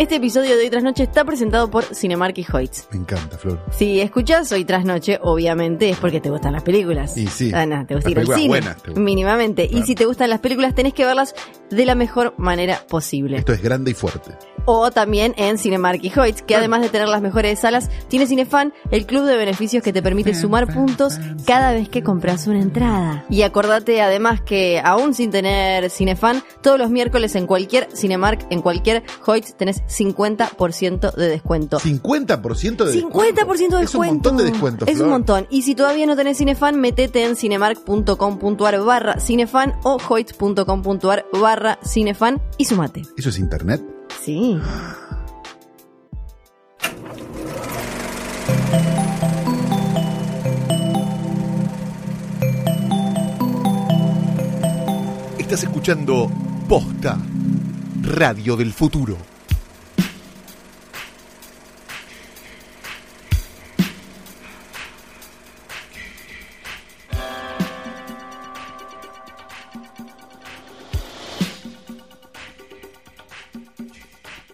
Este episodio de Hoy Tras Noche está presentado por Cinemark y Hoyts. Me encanta, Flor. Si escuchas Hoy Tras Noche, obviamente es porque te gustan las películas. Y sí. Ah, no, te gusta Las ir al cine. buenas te. Mínimamente. Y si te gustan las películas, tenés que verlas de la mejor manera posible. Esto es grande y fuerte. O también en Cinemark y Hoyts, que además de tener las mejores salas, tiene Cinefan, el club de beneficios que te permite sumar puntos cada vez que compras una entrada. Y acordate además que aún sin tener Cinefan, todos los miércoles en cualquier Cinemark, en cualquier Hoyts, tenés 50% de descuento. 50% de 50% de descuento. Es un montón de descuento, Es un montón. Y si todavía no tenés Cinefan, metete en cinemark.com.ar barra Cinefan o hoyts.com.ar barra Cinefan y sumate. ¿Eso es internet? Sí. Estás escuchando Posta, Radio del Futuro.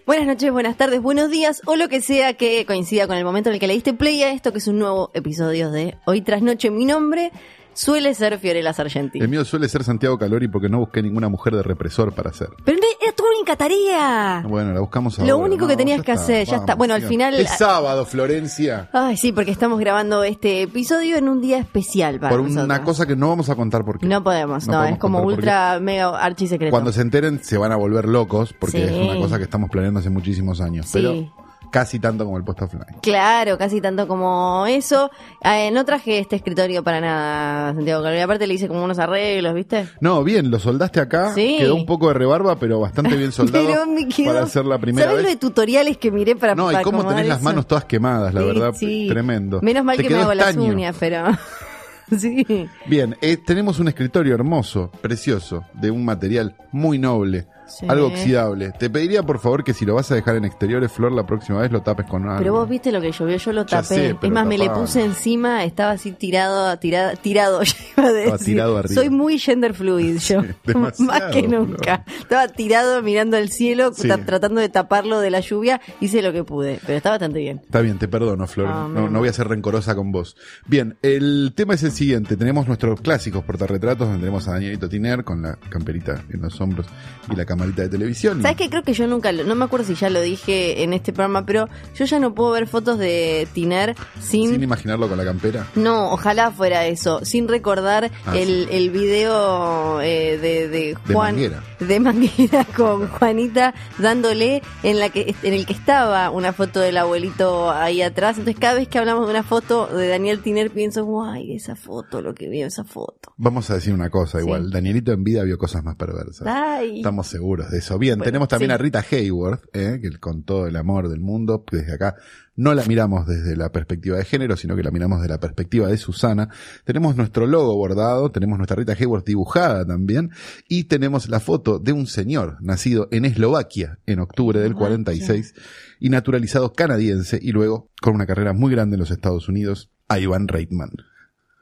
Buenas noches, buenas tardes, buenos días o lo que sea que coincida con el momento en el que le diste play a esto que es un nuevo episodio de Hoy tras Noche. Mi nombre suele ser Fiorella Sargenti. El mío suele ser Santiago Calori porque no busqué ninguna mujer de represor para hacer. Pero no- era tu única tarea. Bueno, la buscamos ahora. Lo único que tenías que hacer, ya está. Bueno, al final- Es sábado, Florencia. Ay, sí, porque estamos grabando este episodio en un día especial para Por una cosa que no vamos a contar por qué. No podemos, no, podemos es como ultra mega archi secreto. Cuando se enteren se van a volver locos porque Sí. es una cosa que estamos planeando hace muchísimos años. Sí. Pero casi tanto como el post offline. Claro, casi tanto como eso. Eh, no traje este escritorio para nada, Santiago Calori. Aparte le hice como unos arreglos, ¿viste? No, bien, lo soldaste acá. Sí. Quedó un poco de rebarba, pero bastante bien soldado Pero me quedó... para hacer la primera ¿Sabes lo de vez. tutoriales que miré para No, y cómo tenés las manos todas quemadas, la Sí, verdad, sí. tremendo. Menos mal Te que me las uñas, pero... sí. Bien, eh, tenemos un escritorio hermoso, precioso, de un material muy noble, Sí. algo oxidable. Te pediría por favor que si lo vas a dejar en exteriores, Flor, la próxima vez lo tapes con algo. Pero vos viste lo que llovió, yo lo tapé. sé, es más, me le puse encima, estaba así tirado, tirado, tirado, yo iba a decir. Tirado arriba. Soy muy gender fluid yo, más que nunca. Estaba tirado mirando al cielo, Sí. tratando de taparlo de la lluvia, hice lo que pude, pero está bastante bien. Está bien, te perdono, Flor. Ah, no, no voy a ser rencorosa con vos. Bien, el tema es el siguiente. Tenemos nuestros clásicos portarretratos donde tenemos a Danielito Tiner con la camperita en los hombros y la camarita de televisión. ¿Sabes qué? Creo que yo nunca, lo- no me acuerdo si ya lo dije en este programa, pero yo ya no puedo ver fotos de Tiner sin... Sin imaginarlo con la campera. No, ojalá fuera eso, sin recordar Ah, el, el video eh, de, de De Juan Manguera. de Manguera con Juanita dándole en la que en el que estaba una foto del abuelito ahí atrás. Entonces cada vez que hablamos de una foto de Daniel Tiner pienso, guay, esa foto, lo que vio esa foto. Vamos a decir una cosa, Sí. igual. Danielito en vida vio cosas más perversas. Ay. Estamos seguros de eso. Bien, Bueno, tenemos también sí. a Rita Hayworth, eh, que con todo el amor del mundo, desde acá no la miramos desde la perspectiva de género, sino que la miramos desde la perspectiva de Susana. Tenemos nuestro logo bordado, tenemos nuestra Rita Hayworth dibujada también, y tenemos la foto de un señor nacido en Eslovaquia en octubre del Eslovaquia. 46 y naturalizado canadiense y luego con una carrera muy grande en los Estados Unidos, Ivan Reitman.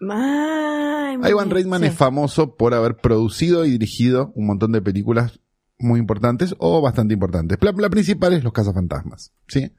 Ivan Reitman sí. es famoso por haber producido y dirigido un montón de películas muy importantes o bastante importantes. La, la principal es Los Cazafantasmas, ¿sí?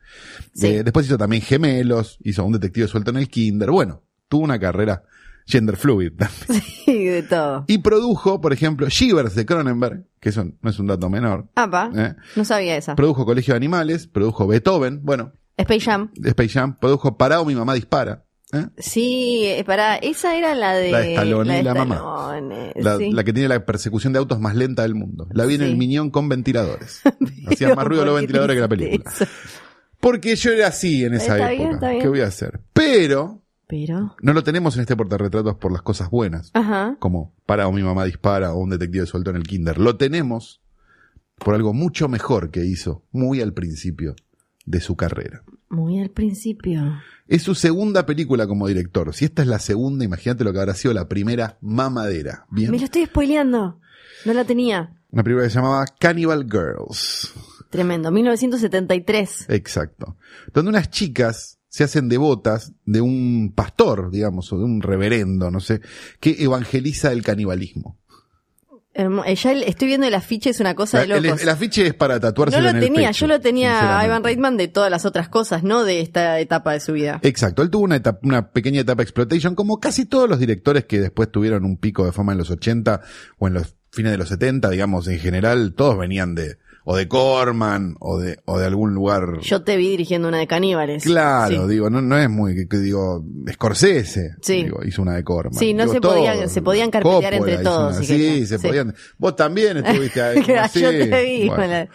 Sí. Eh, después hizo también Gemelos, hizo un detective suelto en el Kinder. Bueno, tuvo una carrera gender fluid. también. Sí, de todo. Y produjo, por ejemplo, Shivers de Cronenberg, que eso no es un dato menor. Apa, ¿eh? no sabía esa. Produjo Colegio de Animales, produjo Beethoven, bueno, Space Jam. Space Jam, produjo Parado mi mamá dispara. ¿Eh? Sí, eh, para esa era la de La de Stallone de y la mamá. Stallone, La, sí. la que tiene la persecución de autos más lenta del mundo. La vi en Sí. el Miñón con ventiladores. Hacía más ruido los ¿por qué ventiladores que la película. eso? Porque yo era así en esa Está época. bien, está bien. ¿Qué voy a hacer? Pero Pero, no lo tenemos en este portarretratos por las cosas buenas. ajá. Como para o mi mamá dispara o un detective suelto en el kinder. Lo tenemos por algo mucho mejor que hizo muy al principio de su carrera. Muy al principio. Es su segunda película como director. Si esta es la segunda, imagínate lo que habrá sido la primera mamadera. Bien. Me lo estoy spoileando. No la tenía. Una película que se llamaba Cannibal Girls. Tremendo. 1973. Exacto. Donde unas chicas se hacen devotas de un pastor, digamos, o de un reverendo, no sé, que evangeliza el canibalismo. Eh, ya el- estoy viendo el afiche, es una cosa de el, locos. el afiche es para tatuarse no lo en el tenía, pecho, yo lo tenía a. Ivan Reitman de todas las otras cosas, no de esta etapa de su vida. Exacto, él tuvo una, etapa- una pequeña etapa de exploitation, como casi todos los directores que después tuvieron un pico de fama en los 80 o en los fines de los 70, digamos, en general, todos venían de, o de Corman, o de, o de algún lugar. Yo te vi dirigiendo una de caníbales. Claro, Sí. digo, no, no es muy, que, digo, Scorsese, Sí. digo, hizo una de Corman. Sí, no Digo, se podían- se podían carpetear Coppola entre todos, una- si sí, se Sí. podían. Vos también estuviste ahí. Yo te vi. bueno.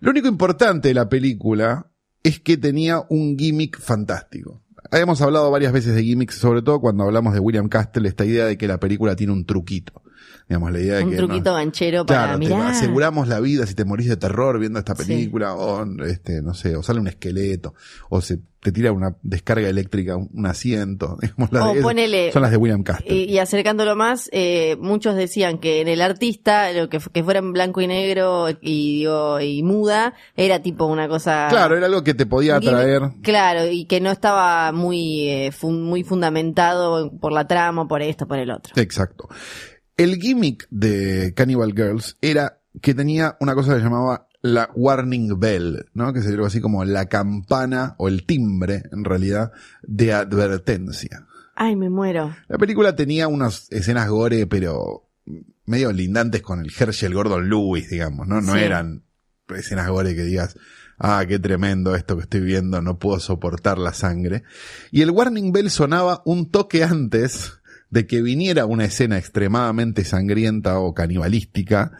Lo único importante de la película es que tenía un gimmick fantástico. Habíamos hablado varias veces de gimmicks, sobre todo cuando hablamos de William Castle, esta idea de que la película tiene un truquito. Digamos, la idea de Un que truquito no- ganchero para Claro, te aseguramos la vida si te morís de terror viendo esta Sí. película, o este, no sé, o sale un esqueleto, o se te tira una descarga eléctrica, un, un asiento, digamos, las O de- ponele- son las de William Castle. Y, y acercándolo más, eh, muchos decían que en el artista, lo que, que fuera en blanco y negro y, digo, y muda, era tipo una cosa... claro, era algo que te podía un atraer. Claro, y que no estaba muy, eh, fun- muy fundamentado por la trama, por esto, por el otro. Exacto. El gimmick de Cannibal Girls era que tenía una cosa que se llamaba la warning bell, ¿no? Que sería algo así como la campana o el timbre, en realidad, de advertencia. Ay, me muero. La película tenía unas escenas gore, pero medio lindantes con el Herschel Gordon Lewis, digamos, ¿no? No Sí. eran escenas gore que digas, ah, qué tremendo esto que estoy viendo, no puedo soportar la sangre. Y el warning bell sonaba un toque antes de que viniera una escena extremadamente sangrienta o canibalística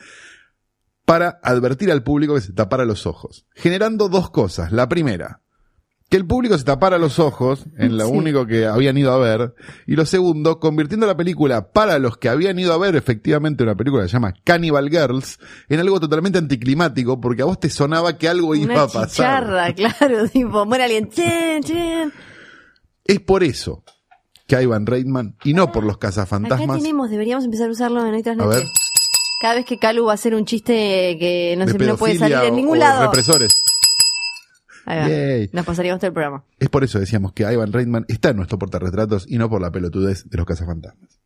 para advertir al público que se tapara los ojos, generando dos cosas. La primera, que el público se tapara los ojos en lo Sí. único que habían ido a ver, y lo segundo, convirtiendo la película para los que habían ido a ver efectivamente una película que se llama Cannibal Girls en algo totalmente anticlimático, porque a vos te sonaba que algo iba Una a pasar. chicharra, claro, tipo, muere alguien, chen, chen. Es por eso que a Ivan Reitman, y no por los Acá cazafantasmas, tenemos, deberíamos empezar a usarlo en ver, noches. Cada vez que Calu va a hacer un chiste que no, se, no puede salir en ningún o lado. represores. Ahí va. Nos pasaríamos todo el programa. Es por eso decíamos que Ivan Reitman está en nuestro portarretratos y no por la pelotudez de los cazafantasmas.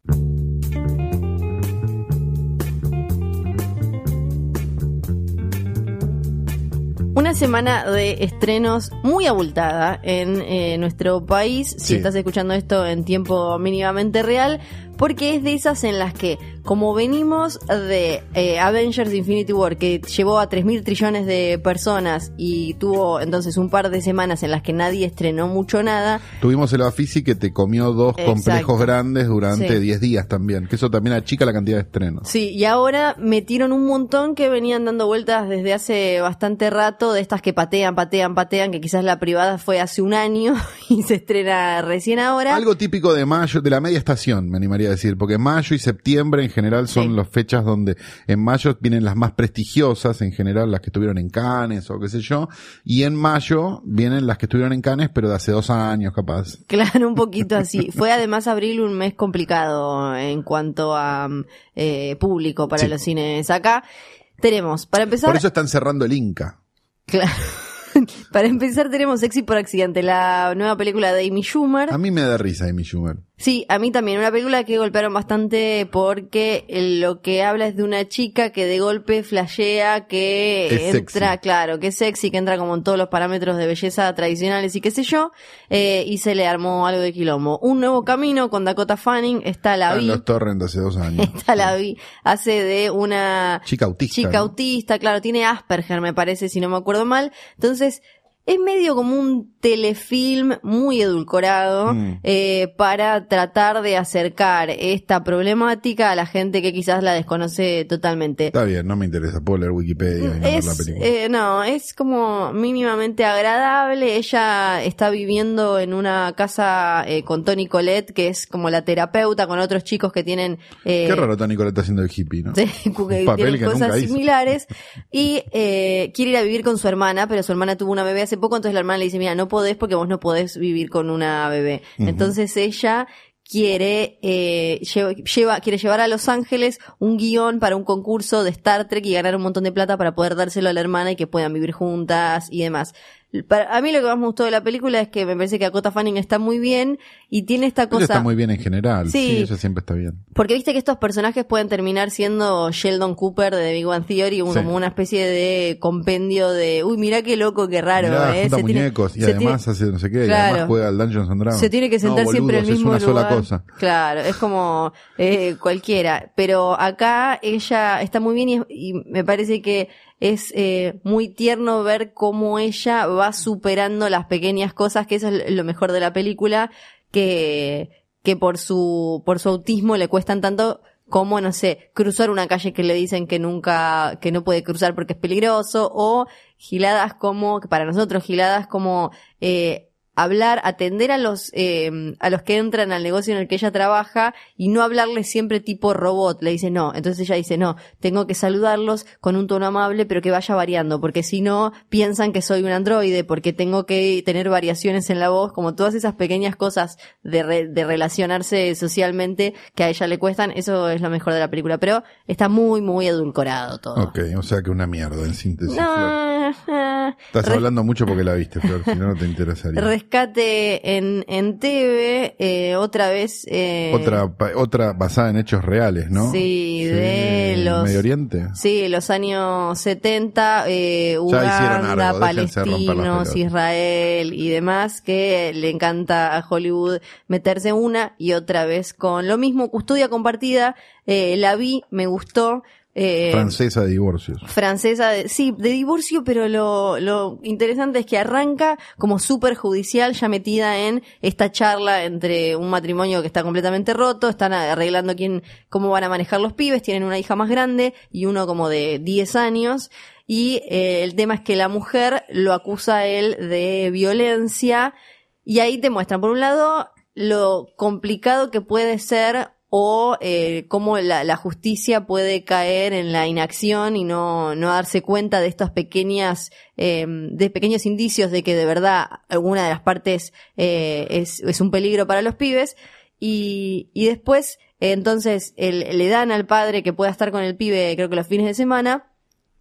Una semana de estrenos muy abultada en eh, nuestro país, si Sí. estás escuchando esto en tiempo mínimamente real, porque es de esas en las que, como venimos de eh, Avengers Infinity War, que llevó a 3.000 trillones de personas y tuvo entonces un par de semanas en las que nadie estrenó mucho nada, Tuvimos el Bafisi que te comió dos Exacto. complejos grandes durante Sí. 10 días también, que eso también achica la cantidad de estrenos. Sí, y ahora metieron un montón que venían dando vueltas desde hace bastante rato, de estas que patean, patean, patean, que quizás la privada fue hace un año y se estrena recién ahora. Algo típico de mayo, de la media estación, me animaría decir, porque mayo y septiembre en general son Sí. las fechas donde en mayo vienen las más prestigiosas, en general las que estuvieron en Cannes o qué sé yo, y en mayo vienen las que estuvieron en Cannes, pero de hace dos años capaz. Claro, un poquito así. Fue además abril un mes complicado en cuanto a eh, público para Sí. los cines acá. Tenemos, para empezar, Por eso están cerrando el Inca. claro, para empezar tenemos Sexy por accidente, la nueva película de Amy Schumer. A mí me da risa Amy Schumer. Sí, a mí también. Una película que golpearon bastante porque lo que habla es de una chica que de golpe flashea que Es entra, sexy. claro, que es sexy, que entra como en todos los parámetros de belleza tradicionales y qué sé yo, eh, y se le armó algo de quilombo. Un nuevo camino con Dakota Fanning, está la vi, los torrents hace dos años. está la vi, hace de una Chica autista. chica ¿no? autista, claro, tiene Asperger, me parece, si no me acuerdo mal. Entonces, es medio como un telefilm muy edulcorado Mm. eh, para tratar de acercar esta problemática a la gente que quizás la desconoce totalmente. Está bien, no me interesa. Puedo leer Wikipedia y no ver la Es, película. eh, no, es como mínimamente agradable. Ella está viviendo en una casa eh, con Tony Colette, que es como la terapeuta, con otros chicos que tienen Qué raro Tony Colette haciendo el hippie, ¿no? Que papel tienen que cosas similares y quiere ir a vivir con su hermana, pero su hermana tuvo una bebé hace poco, entonces la hermana le dice, mira, no podés porque vos no podés vivir con una bebé. Entonces ella quiere eh, lleva, lleva- quiere llevar a Los Ángeles un guion para un concurso de Star Trek y ganar un montón de plata para poder dárselo a la hermana y que puedan vivir juntas y demás. para, a mí lo que más me gustó de la película es que me parece que Dakota Fanning está muy bien y tiene esta Ella cosa. está muy bien en general. Sí. Sí, ella siempre está bien. Porque viste que estos personajes pueden terminar siendo Sheldon Cooper de The Big Bang Theory, un- Sí. como una especie de compendio de, uy, mirá qué loco, qué raro, Mirá, ¿eh? Se tiene- muñecos y se además tiene- hace no sé qué, y además juega al Dungeons and Dragons. se tiene que sentar No, siempre en el mismo es una lugar. sola cosa. Claro, es como eh, cualquiera. Pero acá ella está muy bien y, y me parece que es eh, muy tierno ver cómo ella va superando las pequeñas cosas, que eso es lo mejor de la película, que, que por su, por su autismo le cuestan tanto como, no sé, cruzar una calle que le dicen que nunca, que no puede cruzar porque es peligroso, o giladas como, que para nosotros giladas como, eh, hablar, atender a los, eh, a los que entran al negocio en el que ella trabaja y no hablarles siempre tipo robot. Le dice no. Entonces ella dice no, tengo que saludarlos con un tono amable, pero que vaya variando, porque si no piensan que soy un androide, porque tengo que tener variaciones en la voz, como todas esas pequeñas cosas de, re- de relacionarse socialmente que a ella le cuestan. Eso es lo mejor de la película, pero está muy, muy edulcorado todo. Ok, o sea que una mierda en síntesis. No, Estás hablando mucho porque la viste, Flor, si no, no te interesaría. Rescate en, en TV, eh, otra vez. eh, Otra, otra basada en hechos reales, ¿no? Sí, de los- Medio Oriente. Sí, los años 70, eh, Uganda, algo, palestinos. Israel y demás, que le encanta a Hollywood meterse una y otra vez con lo mismo. Custodia compartida, eh, la vi, me gustó. Eh, Francesa de divorcios. francesa, de, sí, de divorcio, pero lo, lo interesante es que arranca como súper judicial, ya metida en esta charla entre un matrimonio que está completamente roto, están arreglando quién, cómo van a manejar los pibes, tienen una hija más grande y uno como de 10 años. Y eh, el tema es que la mujer lo acusa a él de violencia y ahí te muestran, por un lado, lo complicado que puede ser o eh, cómo la, la justicia puede caer en la inacción y no, no darse cuenta de estas pequeñas, eh, de pequeños indicios de que de verdad alguna de las partes eh, es, es un peligro para los pibes. Y, y después, eh, entonces, el- le dan al padre que pueda estar con el pibe, creo que los fines de semana,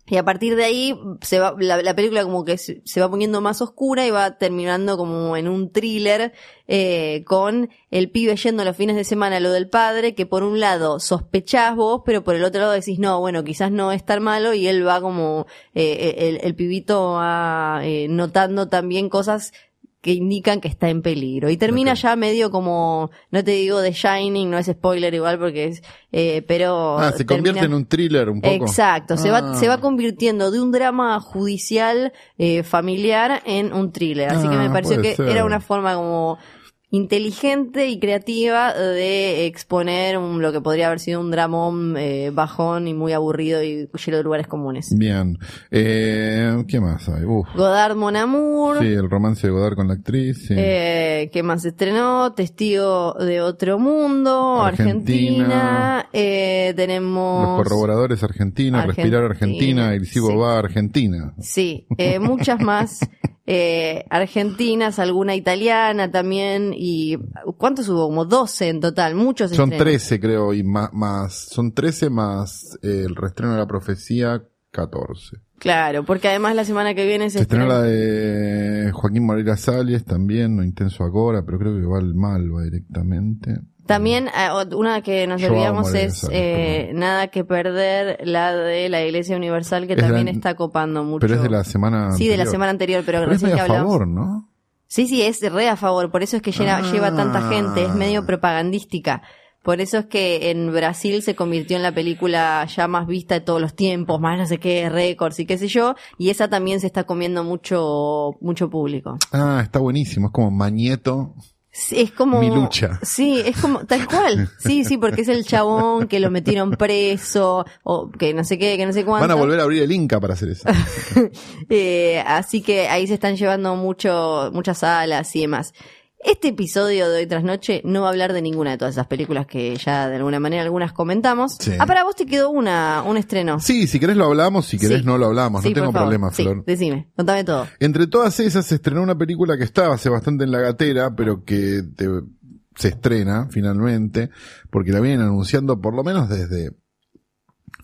y a partir de ahí se va, la, la película como que se, va poniendo más oscura y va terminando como en un thriller eh, con el pibe yendo los fines de semana a lo del padre, que por un lado sospechás vos, pero por el otro lado decís, no, bueno, quizás no es tan malo y él va como, eh, el, el pibito va eh, notando también cosas que indican que está en peligro. Y termina ya medio como, no te digo de Shining, no es spoiler igual porque es, eh, pero... Ah, se convierte en un thriller un poco. Exacto, se va, Ah. se va convirtiendo de un drama judicial eh, familiar en un thriller. Así que Ah, me pareció puede que ser. era una forma como inteligente y creativa de exponer un- lo que podría haber sido un dramón eh, bajón y muy aburrido y lleno de lugares comunes. Bien. Eh, ¿Qué más hay? Uf. Godard Mon Amour, Sí, el romance de Godard con la actriz. Sí. eh, ¿qué más estrenó? Testigo de otro mundo, Argentina. Argentina, eh, tenemos... Los corroboradores Argentina, Respirar Argentina, El Cibo sí. va Argentina. Sí, eh, muchas más eh, argentinas, alguna italiana también y ¿cuántos hubo? Como 12 en total, muchos Son estrenos. 13 creo y más, más son 13 más eh, el reestreno de la profecía 14. Claro, porque además la semana que viene se, Se estrenó estrena- la de Joaquín Moreira Salles también, No Intenso Agora, pero creo que va al mal, va directamente. También eh, una que nos olvidamos es eh. Nada que perder, la de la Iglesia Universal que Es también la- está copando mucho. Pero es de la semana Sí, de la semana anterior, pero, Pero es medio que a hablamos. favor, ¿no? Sí, sí, es re a favor, por eso es que Ah. lleva tanta gente, es medio propagandística. Por eso es que en Brasil se convirtió en la película ya más vista de todos los tiempos, más no sé qué, récords y qué sé yo, y esa también se está comiendo mucho, mucho público. Ah, está buenísimo, es como Mañeto. Sí, Es como... Mi lucha. Sí, es como, tal cual. Sí, sí, porque es el chabón que lo metieron preso, o que no sé qué, que no sé cuánto. Van a volver a abrir el Inca para hacer eso. Eh, así que ahí se están llevando mucho, muchas salas y demás. Este episodio de hoy tras noche no va a hablar de ninguna de todas esas películas que ya de alguna manera algunas comentamos. Sí. Ah, para vos te quedó una, un estreno. Sí, si querés lo hablamos, si querés Sí. no lo hablamos, Sí, no tengo problema, Sí, Flor. decime, contame todo. Entre todas esas se estrenó una película que estaba hace bastante en la gatera, pero que te- se estrena finalmente, porque la vienen anunciando por lo menos desde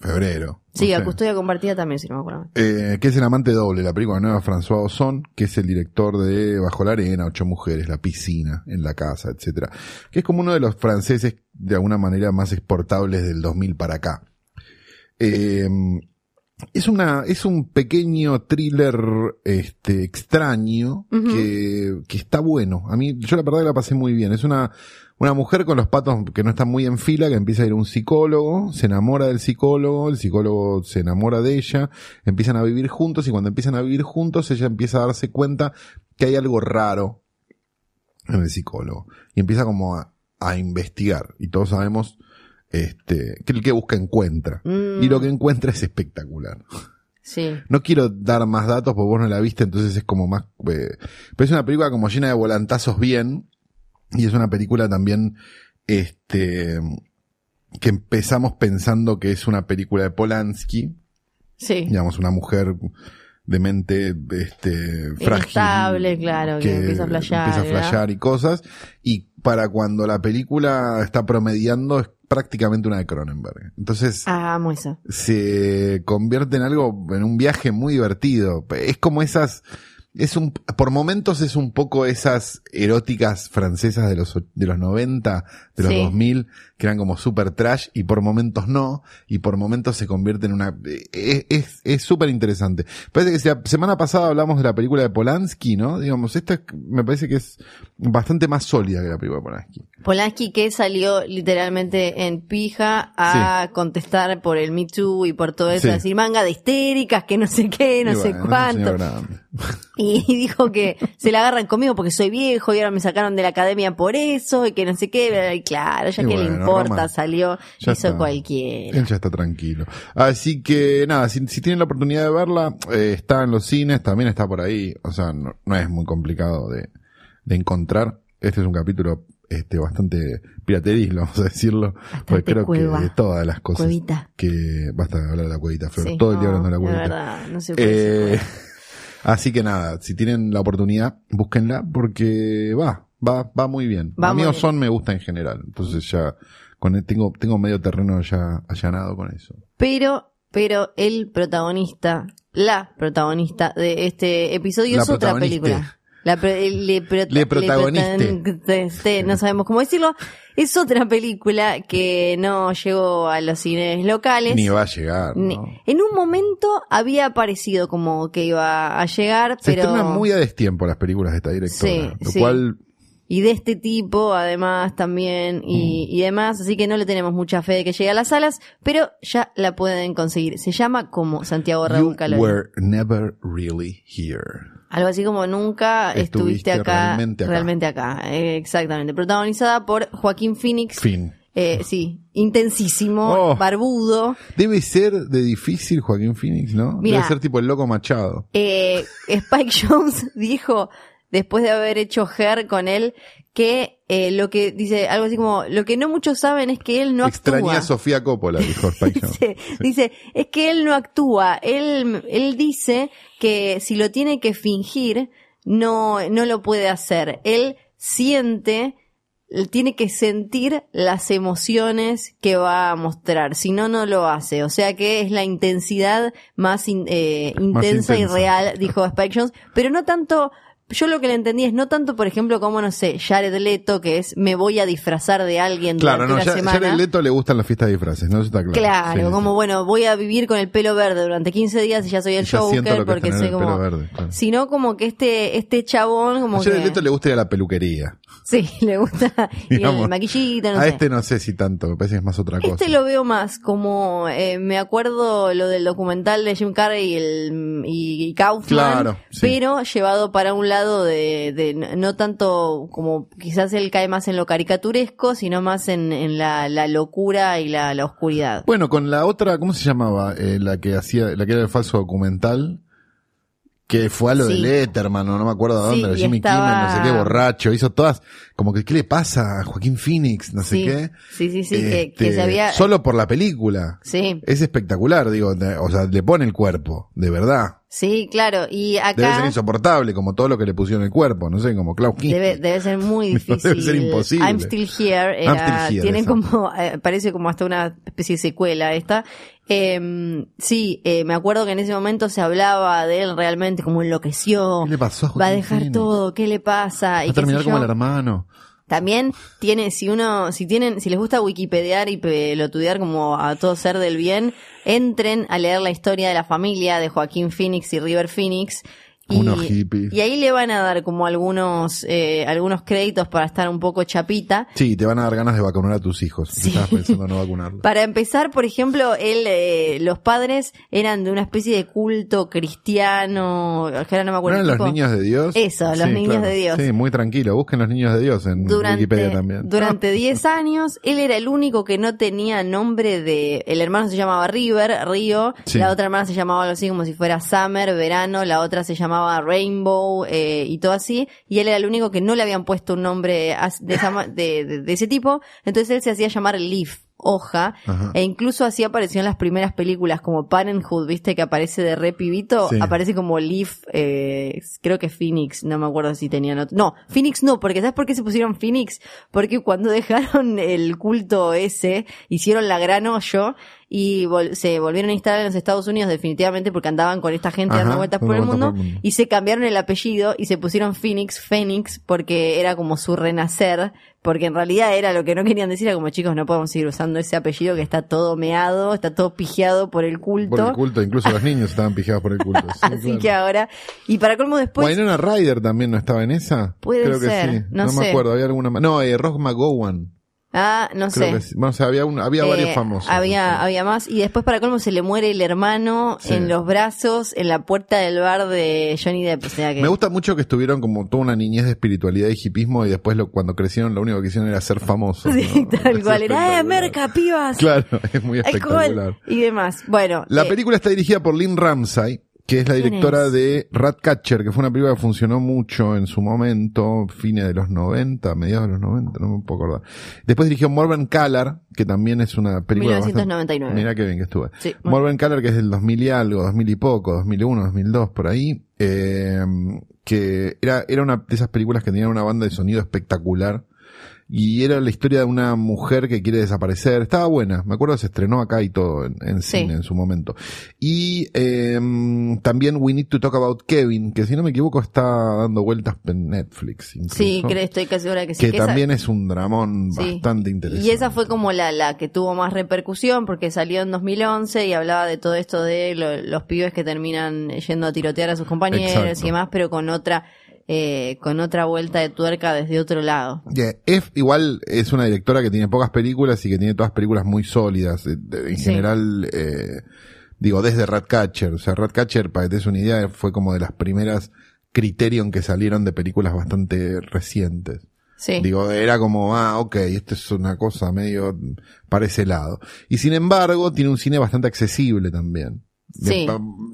febrero. Sí, no a sé. custodia compartida también, si no me acuerdo. Eh, que es el amante doble, la película nueva François Ozon, que es el director de Bajo la arena, Ocho mujeres, La piscina, En la casa, etcétera. Que es como uno de los franceses de alguna manera más exportables del 2000 para acá. Eh, es una, es un pequeño thriller, este, extraño, que, que está bueno. A mí, yo la verdad que la pasé muy bien. Es una, una mujer con los patos que no están muy en fila, que empieza a ir a un psicólogo, se enamora del psicólogo, el psicólogo se enamora de ella, empiezan a vivir juntos y cuando empiezan a vivir juntos ella empieza a darse cuenta que hay algo raro en el psicólogo y empieza como a, a investigar y todos sabemos este que el que busca encuentra Mm, y lo que encuentra es espectacular. Sí. No quiero dar más datos porque vos no la viste, entonces es como más... eh, pero es una película como llena de volantazos bien. Y es una película también, este, que empezamos pensando que es una película de Polanski. Sí. Digamos, una mujer de mente, este, frágil. Inestable, claro, que empieza a flashear, Empieza a flashear y cosas. Y para cuando la película está promediando es prácticamente una de Cronenberg. Entonces, Ah, eso. se convierte en algo, en un viaje muy divertido. Es como esas, es un, por momentos es un poco esas eróticas francesas de los, de los 90, de los Sí. 2000, que eran como super trash y por momentos no, y por momentos se convierte en una, es, es, es súper interesante. Parece que la semana pasada hablamos de la película de Polanski, ¿no? Digamos, esta es- me parece que es bastante más sólida que la película de Polanski. Polanski que salió literalmente en pija a contestar por el Me Too y por todo eso, Sí. a decir manga de histéricas, que no sé qué, no Y sé bueno, es cuánto. Y dijo que se la agarran conmigo porque soy viejo y ahora me sacaron de la academia por eso y que no sé qué. Y claro, ya Y que le bueno, importa, Roma, salió, ya hizo está. cualquiera. Él ya está tranquilo. Así que nada, si, si tienen la oportunidad de verla, eh, está en los cines, también está por ahí. O sea, no, no es muy complicado de, de encontrar. Este es un capítulo este bastante pirateril, vamos a decirlo. Porque creo cueva. que de todas las cosas Cuevita. que basta de hablar de la cuevita, Flor. Sí, todo el día hablando de la cuevita. verdad, no se puede. Eh, así que nada, si tienen la oportunidad, búsquenla porque va, va, va muy bien. Va a mí me gusta en general. Entonces ya, con él tengo, tengo medio terreno ya allanado con eso. Pero, pero el protagonista, la protagonista de este episodio La es otra película. La le, prota- Le protagoniste. protagoniste, no sabemos cómo decirlo. Es otra película que no llegó a los cines locales. Ni va a llegar. En un momento había parecido como que iba a llegar, Se pero... estrenan muy a destiempo las películas de esta directora. Sí, lo sí. cual, y de este tipo además también y, Mm. y demás, así que no le tenemos mucha fe de que llegue a las salas, pero ya la pueden conseguir. Se llama como Santiago Raúl Calori. were never really here. Algo así como nunca estuviste, Estuviste acá, realmente realmente acá. acá. Eh, exactamente. Protagonizada por Joaquín Phoenix. Fin. Eh, sí, intensísimo, Oh. barbudo. Debe ser de difícil Joaquín Phoenix, ¿no? Mira. Debe ser tipo el loco Machado. Eh, Spike Jones dijo, después de haber hecho Her con él, que eh, lo que dice algo así como, lo que no muchos saben es que él no Extrañé actúa. a Sofía Coppola, dijo Spike Jones. Dice, dice, es que él no actúa, él, él dice que si lo tiene que fingir, no, no lo puede hacer. Él siente, tiene que sentir las emociones que va a mostrar, si no, no lo hace. O sea que es la intensidad más, in- eh, intensa, y intensa. real, dijo Spike Jones, pero no tanto, yo lo que le entendí es no tanto, por ejemplo, como, no sé, Jared Leto, que es me voy a disfrazar de alguien Claro, durante no, la ya, semana. Jared Leto le gustan las fiestas de disfraces, ¿no? Eso está claro. Claro, Sí, sí. como bueno, voy a vivir con el pelo verde durante 15 días y ya soy el Joker porque soy como pelo verde, claro. sino como que este este chabón como A Jared que Leto le gusta ir a la peluquería. sí, le gusta y Digamos, el maquillito, no a sé. este no sé si tanto, me parece que es más otra cosa. Este lo veo más como eh, me acuerdo lo del documental de Jim Carrey y, el, y, y Kaufman, Claro, sí. pero llevado para un lado de, de no tanto como quizás él cae más en lo caricaturesco, sino más en, en la, locura y la, la oscuridad. Bueno, con la otra, ¿cómo se llamaba? Eh, la que hacía, la que era el falso documental. Que fue a lo Sí. de Letterman, o no me acuerdo de dónde, de Jimmy estaba- Kimmel, no sé qué, borracho, hizo todas, como que, ¿qué le pasa a Joaquín Phoenix? No sé qué. sí, sí, sí, que, Este, que se había... Solo por la película. Sí, Es espectacular, digo, o sea, le pone el cuerpo, de verdad. sí, claro. Y Debe ser acá insoportable, como todo lo que le pusieron el cuerpo, no sé, como Klaus debe, debe ser muy Debe difícil. ser imposible. I'm Still Here. I'm Still Here, tiene como, eh, parece como hasta una especie de secuela esta. Eh, sí, eh, me acuerdo que en ese momento se hablaba de él realmente como enloqueció. ¿Qué le pasó a Va a dejar Phoenix? todo, ¿qué le pasa? Va Y a terminar como el hermano. También tiene, si uno, si tienen, si les gusta wikipediar y pelotudear como a todo ser del bien, entren a leer la historia de la familia de Joaquín Phoenix y River Phoenix. Y, Unos hippies. y ahí le van a dar como algunos, eh, algunos créditos para estar un poco chapita. Sí, te van a dar ganas de vacunar a tus hijos. Si Sí. estabas pensando en no vacunarlos. Para empezar, por ejemplo, él, eh, los padres eran de una especie de culto cristiano, ahora no me ¿No acuerdo. eran los niños de Dios? Eso, los niños de Dios. Sí, muy tranquilo. Busquen los niños de Dios en Wikipedia durante, también. durante 10 años, él era el único que no tenía nombre de... El hermano se llamaba River, Río, Sí. la otra hermana se llamaba algo así como si fuera Summer, Verano, la otra se llamaba Rainbow eh, y todo así, y él era el único que no le habían puesto un nombre de, esa ma- de, de- de ese tipo, entonces él se hacía llamar Leaf. Hoja, Ajá. e incluso así apareció en las primeras películas como Parenthood, viste que aparece de re pibito, Sí. aparece como Leaf, eh, creo que Phoenix, no me acuerdo si tenían otro. No, Phoenix no, porque ¿sabes por qué se pusieron Phoenix? Porque cuando dejaron el culto ese, hicieron la gran hoyo y vol- se volvieron a instalar en los Estados Unidos definitivamente porque andaban con esta gente Ajá, dando vueltas por el mundo por el mundo. y se cambiaron el apellido y se pusieron Phoenix, Phoenix, porque era como su renacer, porque en realidad era lo que no querían decir, era como chicos, no podemos seguir usando ese apellido que está todo meado, está todo pijeado por el culto. Por el culto, incluso los niños estaban pijados por el culto. Sí, Así claro. que ahora, y para colmo después, Winona Ryder también no estaba en esa. Puede Creo ser, que sí. no me sé. acuerdo, había alguna más. No, eh, Ross McGowan. Ah, no Creo sé. Bueno, o sea, había, un- había varios Eh, famosos. Había, había más. Y después, para colmo, se le muere el hermano Sí. en los brazos, en la puerta del bar de Johnny Depp. O sea que. Me gusta mucho que estuvieron como toda una niñez de espiritualidad y hipismo y después lo, cuando crecieron lo único que hicieron era ser famosos. Sí, ¿no? tal cual. Era, ¡eh, merca, pibas! Claro, es muy Alcohol espectacular. y demás. Bueno. La eh, película está dirigida por Lynn Ramsay, que es la ¿Quién directora es? de Ratcatcher, que fue una película que funcionó mucho en su momento, fines de los 90, mediados de los 90, no me puedo acordar. Después dirigió Morven Callar, que también es una película bastante- 1999. Mira qué bien que estuve. Sí, bueno. Morven Callar, que es del 2000 y algo, 2000 y poco, 2001, 2002, por ahí, eh, que era, era una de esas películas que tenían una banda de sonido espectacular. Y era la historia de una mujer que quiere desaparecer. Estaba buena. Me acuerdo se estrenó acá y todo en, en Sí. cine en su momento. Y eh, también We Need to Talk About Kevin, que si no me equivoco está dando vueltas en Netflix. incluso, Sí, creo, estoy casi segura que sí. Que que esa- también es un dramón Sí. bastante interesante. Y esa fue como la, la que tuvo más repercusión porque salió en 2011 y hablaba de todo esto de lo- los pibes que terminan yendo a tirotear a sus compañeros Exacto. y demás, pero con otra eh, con otra vuelta de tuerca desde otro lado. Yeah, F igual es una directora que tiene pocas películas y que tiene todas películas muy sólidas. eh, En Sí. general, eh, digo, desde Ratcatcher. O sea, Ratcatcher, para que te des una idea, fue como de las primeras Criterion que salieron de películas bastante recientes. Sí. Digo, era como, ah, ok, esto es una cosa medio para ese lado. Y sin embargo, tiene un cine bastante accesible también. De- Sí.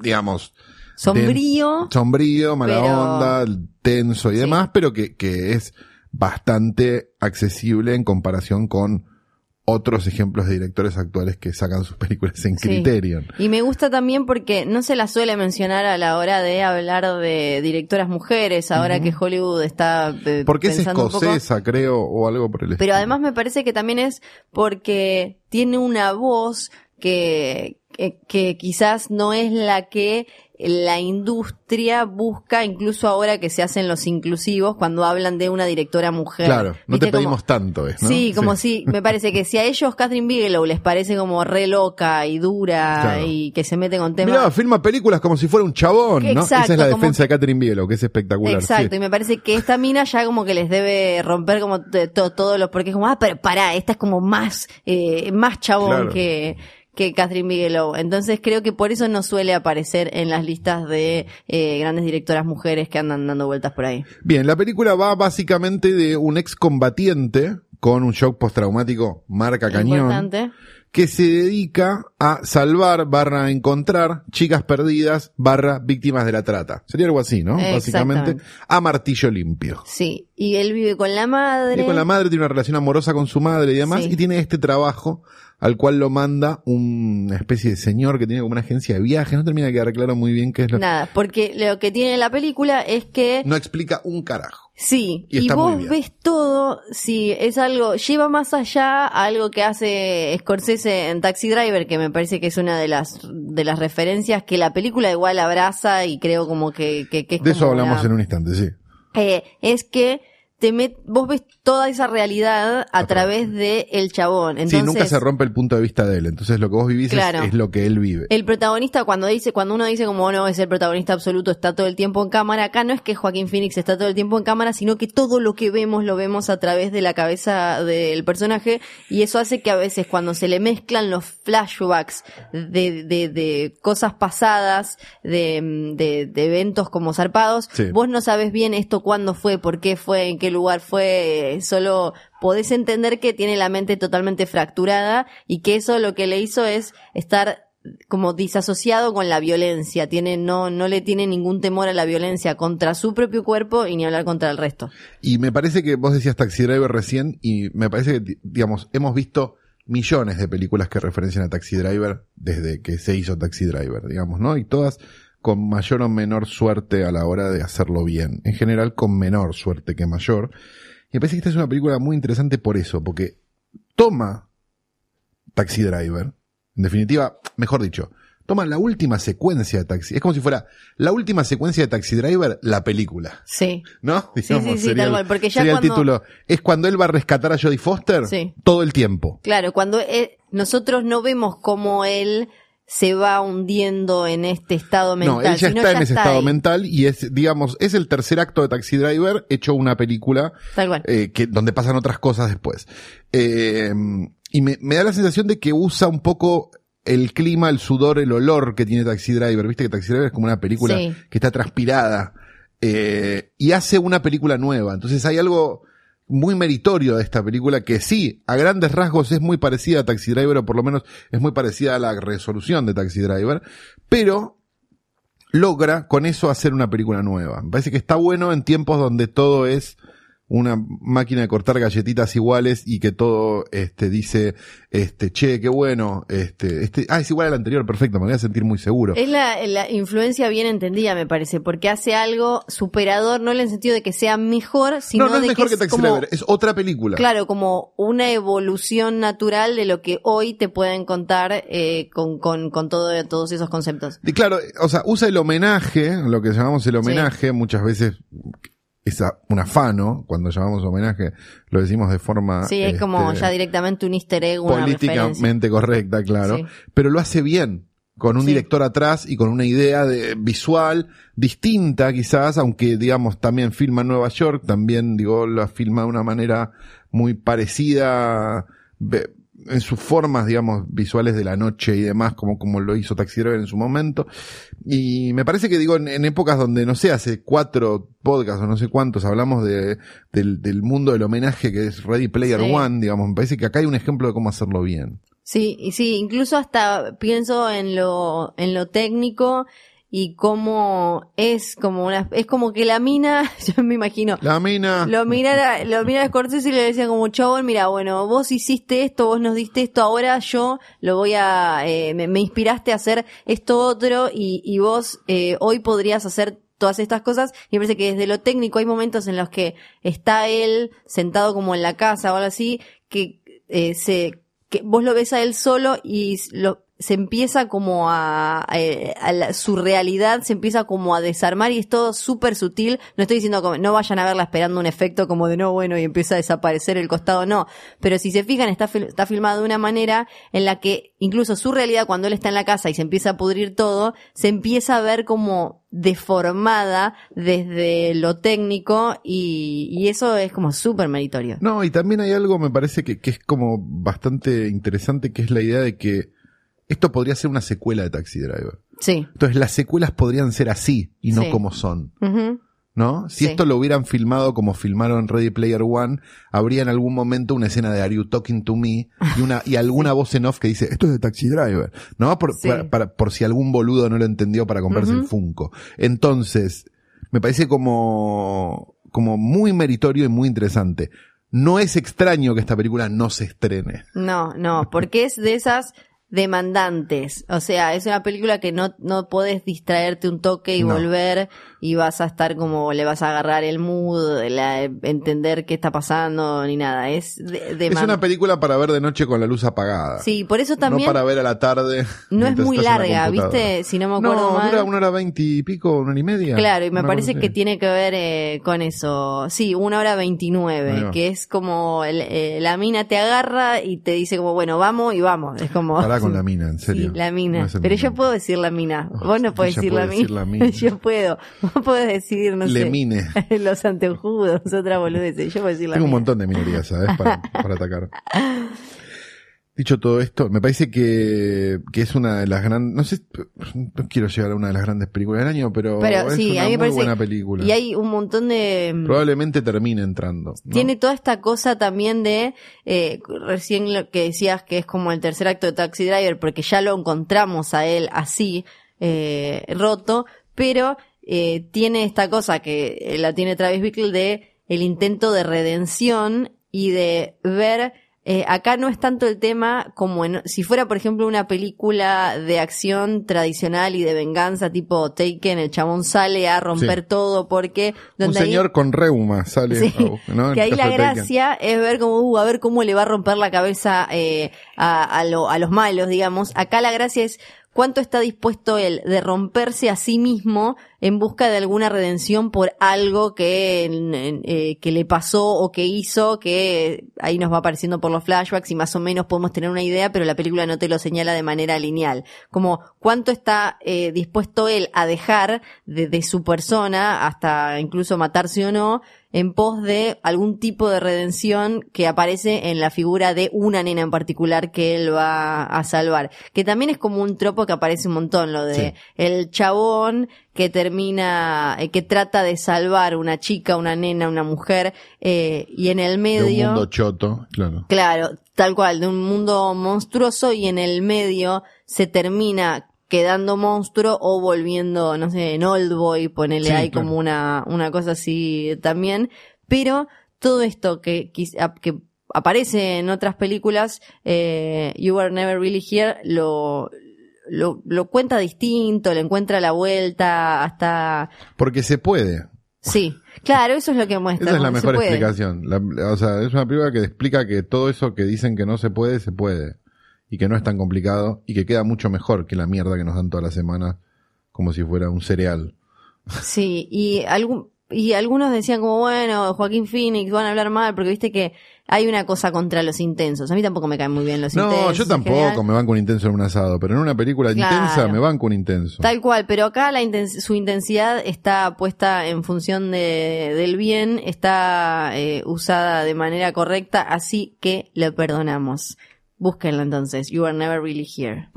digamos, Sombrío. sombrío, mala Pero- onda, tenso y Sí. demás, pero que, que es bastante accesible en comparación con otros ejemplos de directores actuales que sacan sus películas en Sí. Criterion. Y me gusta también porque no se la suele mencionar a la hora de hablar de directoras mujeres, ahora que Hollywood está eh, Porque es pensando un poco. escocesa, creo, o algo por el Pero estilo. además me parece que también es porque tiene una voz que, que, que quizás no es la que la industria busca, incluso ahora que se hacen los inclusivos, cuando hablan de una directora mujer. Claro, no ¿Viste? te Como- pedimos tanto. ¿no? Sí, como si, me parece que si a ellos Catherine Bigelow les parece como re loca y dura Claro. y que se mete con temas. Mirá, filma películas como si fuera un chabón, ¿no? Exacto, Esa es la defensa de Catherine Bigelow, que es espectacular. Exacto, sí. y me parece que esta mina ya como que les debe romper como t- to- todo lo, porque es como, ah, pero pará, esta es como más, eh, más chabón Claro. que, que Catherine Bigelow. Entonces creo que por eso no suele aparecer en las listas de eh, grandes directoras mujeres que andan dando vueltas por ahí. Bien, la película va básicamente de un excombatiente con un shock postraumático marca cañón. Importante. que se dedica a salvar barra encontrar chicas perdidas barra víctimas de la trata. Sería algo así, ¿no? Básicamente a martillo limpio. Sí, y él vive con la madre. Y con la madre tiene una relación amorosa con su madre y demás, Sí. y tiene este trabajo al cual lo manda una especie de señor que tiene como una agencia de viajes. No termina de quedar claro muy bien qué es lo Nada, porque lo que tiene la película es que No explica un carajo. Sí, Y vos ves todo, sí, es algo, lleva más allá a algo que hace Scorsese en Taxi Driver, que me parece que es una de las de las referencias que la película igual abraza y creo como que, que, que es De eso hablamos una- en un instante, sí. eh, es que te met- vos ves toda esa realidad a, través de el chabón. sí, Entonces, nunca se rompe el punto de vista de él. Entonces lo que vos vivís es- Claro. es, lo que él vive. El protagonista cuando dice, cuando uno dice como "Oh, no es el protagonista absoluto, está todo el tiempo en cámara, acá no es que Joaquín Phoenix está todo el tiempo en cámara, sino que todo lo que vemos lo vemos a través de la cabeza del personaje y eso hace que a veces cuando se le mezclan los flashbacks de, de, de cosas pasadas, de, de, de eventos como zarpados, Sí. vos no sabes bien esto cuándo fue, por qué fue, en qué lugar fue, solo podés entender que tiene la mente totalmente fracturada y que eso lo que le hizo es estar como disasociado con la violencia, tiene no no le tiene ningún temor a la violencia contra su propio cuerpo y ni hablar contra el resto. Y me parece que vos decías Taxi Driver recién y me parece que, di- digamos, hemos visto millones de películas que referencian a Taxi Driver desde que se hizo Taxi Driver, digamos, ¿no? Y todas con mayor o menor suerte a la hora de hacerlo bien. En general con menor suerte que mayor. Y me parece que esta es una película muy interesante por eso, porque toma Taxi Driver, en definitiva, mejor dicho, toma la última secuencia de Taxi. Es como si fuera la última secuencia de Taxi Driver, la película. Sí. ¿No? Sí, sí, sí, tal el- cual, porque ya sería el cuando- título. Es cuando él va a rescatar a Jodie Foster Sí. todo el tiempo. Claro, cuando nosotros no vemos cómo él se va hundiendo en este estado mental, no, sino está en ese está estado ahí. mental y es, digamos, es el tercer acto de Taxi Driver hecho una película Tal cual. eh, que, donde pasan otras cosas después. Eh, y me, me da la sensación de que usa un poco el clima, el sudor, el olor que tiene Taxi Driver. Viste que Taxi Driver es como una película Sí. que está transpirada. eh, y hace una película nueva. Entonces hay algo muy meritorio de esta película que sí, a grandes rasgos es muy parecida a Taxi Driver, o por lo menos es muy parecida a la resolución de Taxi Driver, pero logra con eso hacer una película nueva. Me parece que está bueno en tiempos donde todo es una máquina de cortar galletitas iguales y que todo este dice este che qué bueno este este ah es igual al anterior perfecto me voy a sentir muy seguro Es la, la influencia bien entendida, me parece, porque hace algo superador, no en el sentido de que sea mejor, sino no no es de mejor que que, Taxi como, es otra película. Claro, como una evolución natural de lo que hoy te pueden contar eh, con, con, con todo, todos esos conceptos. Y claro, o sea, usa el homenaje, lo que llamamos el homenaje, muchas veces es un afano, cuando llamamos homenaje, lo decimos de forma Sí, es como este, ya directamente un easter egg, una referencia. políticamente correcta, claro, Sí. pero lo hace bien, con un Sí. director atrás y con una idea de, visual distinta quizás, aunque digamos también filma en Nueva York, también digo, la filma de una manera muy parecida en sus formas, digamos, visuales de la noche y demás, como, como lo hizo Taxi Driver en su momento. Y me parece que digo, en, en épocas donde, no sé, hace cuatro podcasts o no sé cuántos hablamos de, del, del mundo del homenaje que es Ready Player Sí. One, digamos, me parece que acá hay un ejemplo de cómo hacerlo bien. Sí, y sí, incluso hasta pienso en lo, en lo técnico y cómo es como una, es como que la mina, yo me imagino, La mina. lo mira, lo mira a Scorsese y le decía como, chabón, mira, bueno, vos hiciste esto, vos nos diste esto, ahora yo lo voy a, eh, me, me inspiraste a hacer esto otro y, y vos eh, hoy podrías hacer todas estas cosas y me parece que desde lo técnico hay momentos en los que está él sentado como en la casa o algo así que eh, se que vos lo ves a él solo y lo se empieza como a, a, la- su realidad se empieza como a desarmar y es todo súper sutil. No estoy diciendo como, no vayan a verla esperando un efecto como de no, bueno, y empieza a desaparecer el costado, no. Pero si se fijan, está, fil- está filmado de una manera en la que incluso su realidad cuando él está en la casa y se empieza a pudrir todo, se empieza a ver como deformada desde lo técnico y, y eso es como súper meritorio. No, y también hay algo, me parece que, que es como bastante interesante, que es la idea de que esto podría ser una secuela de Taxi Driver. Sí. Entonces las secuelas podrían ser así y no Sí. como son. ¿No? Si Sí. esto lo hubieran filmado como filmaron Ready Player One, habría en algún momento una escena de Are You Talking to Me y una y alguna voz en off que dice esto es de Taxi Driver, ¿no? Por, Sí. para- para- por si algún boludo no lo entendió para comprarse el. Funko. Entonces, me parece como como muy meritorio y muy interesante. No es extraño que esta película no se estrene. No, no, porque es de esas demandantes. O sea, es una película que no, no podés distraerte un toque y No. volver y vas a estar como le vas a agarrar el mood, la- entender qué está pasando ni nada. Es de, Es deman- una película para ver de noche con la luz apagada. Sí, por eso también No para ver a la tarde. no es muy larga. ¿viste? Si no me acuerdo No, mal. dura una hora veinte y pico, una hora y media. Claro, y me parece que tiene que ver eh, con eso. Sí, una hora veintinueve, que es como el- eh, la mina te agarra y te dice como, bueno, vamos y vamos. Es como... Con la mina, en serio. Sí, la mina. No Pero yo puedo decir la mina. Oh, Vos no podés decir, puede la, decir mina. la mina. yo puedo. Vos podés decir, no Le sé. mine. Los anteojudos, otra boludez. Yo puedo decir la Tengo un montón de minorías, ¿sabes? Para, para atacar. Dicho todo esto, me parece que, que es una de las grandes, no sé, no quiero llegar a una de las grandes películas del año, pero, Pero es sí, una a mí me muy parece- buena película. Y hay un montón de... Probablemente termine entrando. ¿no? Tiene toda esta cosa también de, eh, recién lo que decías que es como el tercer acto de Taxi Driver, porque ya lo encontramos a él así, eh, roto, pero eh, tiene esta cosa que eh, la tiene Travis Bickle de el intento de redención y de ver eh, acá no es tanto el tema como en, si fuera, por ejemplo, una película de acción tradicional y de venganza tipo Taken, el chabón sale a romper Sí. todo porque Un donde ahí- señor con reuma sale. Sí, a- ¿no? Que ahí la gracia es ver cómo, uh, a ver cómo le va a romper la cabeza eh, a, a, lo- a los malos, digamos. Acá la gracia es cuánto está dispuesto él de romperse a sí mismo en busca de alguna redención por algo que, eh, que le pasó o que hizo, que ahí nos va apareciendo por los flashbacks y más o menos podemos tener una idea, pero la película no te lo señala de manera lineal. Como cuánto está eh, dispuesto él a dejar de, de su persona, hasta incluso matarse o no, en pos de algún tipo de redención que aparece en la figura de una nena en particular que él va a salvar. Que también es como un tropo que aparece un montón, lo de Sí. el chabón que termina, eh, que trata de salvar una chica, una nena, una mujer, eh, y en el De un medio... mundo choto, claro. Claro, tal cual, de un mundo monstruoso y en el medio se termina quedando monstruo o volviendo, no sé, en Old Boy, ponele Sí, ahí claro. como una, una cosa así también. Pero todo esto que, que aparece en otras películas, eh, You Were Never Really Here, lo, lo, lo cuenta distinto, le encuentra la vuelta hasta... Porque se puede. Sí, claro, eso es lo que muestra. Esa es la mejor explicación. La- o sea, es una película que explica que todo eso que dicen que no se puede, se puede. Y que no es tan complicado y que queda mucho mejor que la mierda que nos dan toda la semana como si fuera un cereal. Sí, y algún, y algunos decían como, bueno, Joaquín Phoenix, van a hablar mal, porque viste que hay una cosa contra los intensos. A mí tampoco me caen muy bien los No, intensos. yo en tampoco me banco un intenso en un asado, pero en una película Claro. intensa me banco un intenso. Tal cual, pero acá la intens- su intensidad está puesta en función de, del bien, está eh, usada de manera correcta, así que le perdonamos. Búsquenlo entonces, You Are Never Really Here.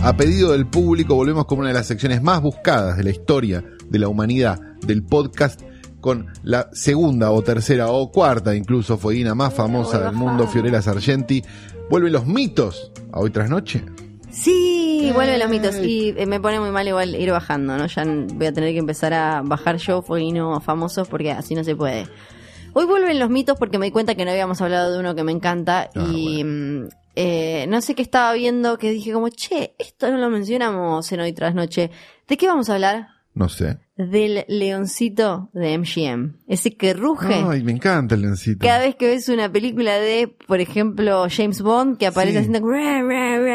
A pedido del público volvemos con una de las secciones más buscadas de la historia de la humanidad del podcast con la segunda o tercera o cuarta incluso fueguina más famosa del mundo, Fiorella Sargenti. Vuelven los mitos a hoy tras noche. Sí, vuelven los mitos. Y eh, me pone muy mal igual ir bajando, ¿no? Ya voy a tener que empezar a bajar yo no famosos porque así no se puede. Hoy vuelven los mitos porque me di cuenta que no habíamos hablado de uno que me encanta Ah, y mm, eh, no sé qué estaba viendo que dije como, che, esto no lo mencionamos en hoy tras noche. ¿De qué vamos a hablar? No sé. Del leoncito de MGM. Ese que ruge. Ay, me encanta el leoncito. Cada vez que ves una película de, por ejemplo, James Bond, que aparece Sí. haciendo...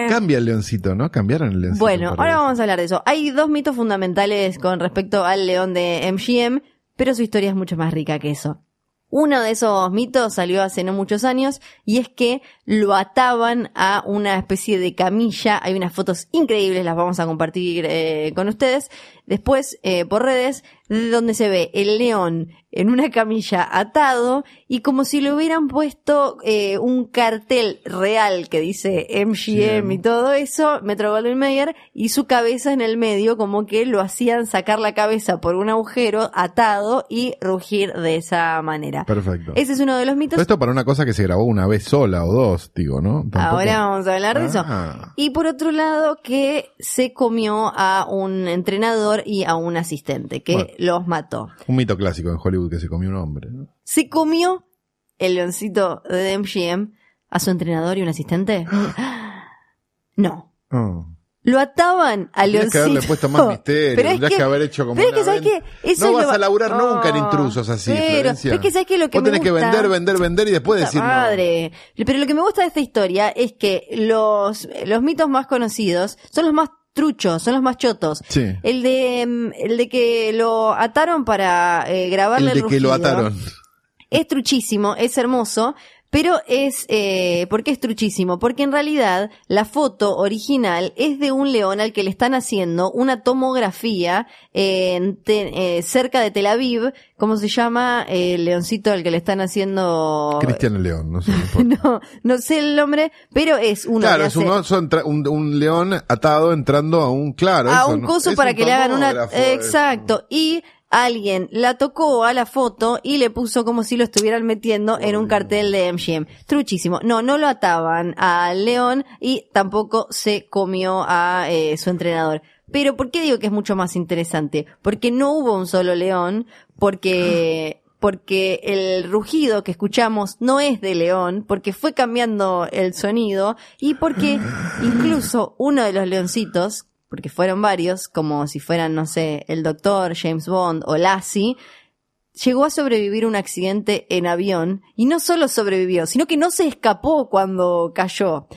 Cambia el leoncito, ¿no? Cambiaron el leoncito. Bueno, ahora eso. vamos a hablar de eso. Hay dos mitos fundamentales con respecto al león de MGM, pero su historia es mucho más rica que eso. Uno de esos mitos salió hace no muchos años y es que lo ataban a una especie de camilla. Hay unas fotos increíbles, las vamos a compartir eh, con ustedes después eh, por redes, de donde se ve el león en una camilla atado y como si le hubieran puesto eh, un cartel real que dice MGM y todo eso, Metro Goldwyn Mayer, y su cabeza en el medio como que lo hacían sacar la cabeza por un agujero atado y rugir de esa manera. Perfecto. Ese es uno de los mitos. Esto para una cosa que se grabó una vez sola o dos, digo, ¿no? Tampoco- Ahora vamos a hablar de eso. Ah. Y por otro lado, que se comió a un entrenador y a un asistente que Bueno. los mató. Un mito clásico en Hollywood que se comió un hombre. ¿no? ¿Se comió el leoncito de MGM a su entrenador y un asistente? No. Oh. Lo ataban al Tendrías que leoncito. haberle puesto más misterio. Pero es que, que, haber hecho como pero es una que, ¿sabes ven- qué? Eso no vas lo- a laburar nunca en intrusos así, pero, Florencia. es que ¿sabes qué? Lo que Vos me tenés que gusta- vender, vender, vender y después decir no. madre. Pero lo que me gusta de esta historia es que los, los mitos más conocidos son los más truchos, son los más chotos. Sí. El de, mm, el de que lo ataron para eh, grabarle El de que lo rugido. ataron. Es truchísimo, es hermoso, pero es, eh, ¿por qué es truchísimo? Porque en realidad la foto original es de un león al que le están haciendo una tomografía en te- eh, cerca de Tel Aviv, ¿cómo se llama? El leoncito al que le están haciendo... Cristiano León, no sé. no. No, sé el nombre, pero es uno Claro, es un, hace- oso entra- un, un león atado entrando a un, claro. a eso, un coso para que le hagan una exacto y alguien la tocó a la foto y le puso como si lo estuvieran metiendo en un cartel de MGM. Truchísimo. No, no lo ataban al león y tampoco se comió a eh, su entrenador. Pero ¿por qué digo que es mucho más interesante? Porque no hubo un solo león, porque porque el rugido que escuchamos no es de león, porque fue cambiando el sonido y porque incluso uno de los leoncitos, porque fueron varios, como si fueran, no sé, el doctor, James Bond o Lassie, llegó a sobrevivir un accidente en avión y no solo sobrevivió, sino que no se escapó cuando cayó.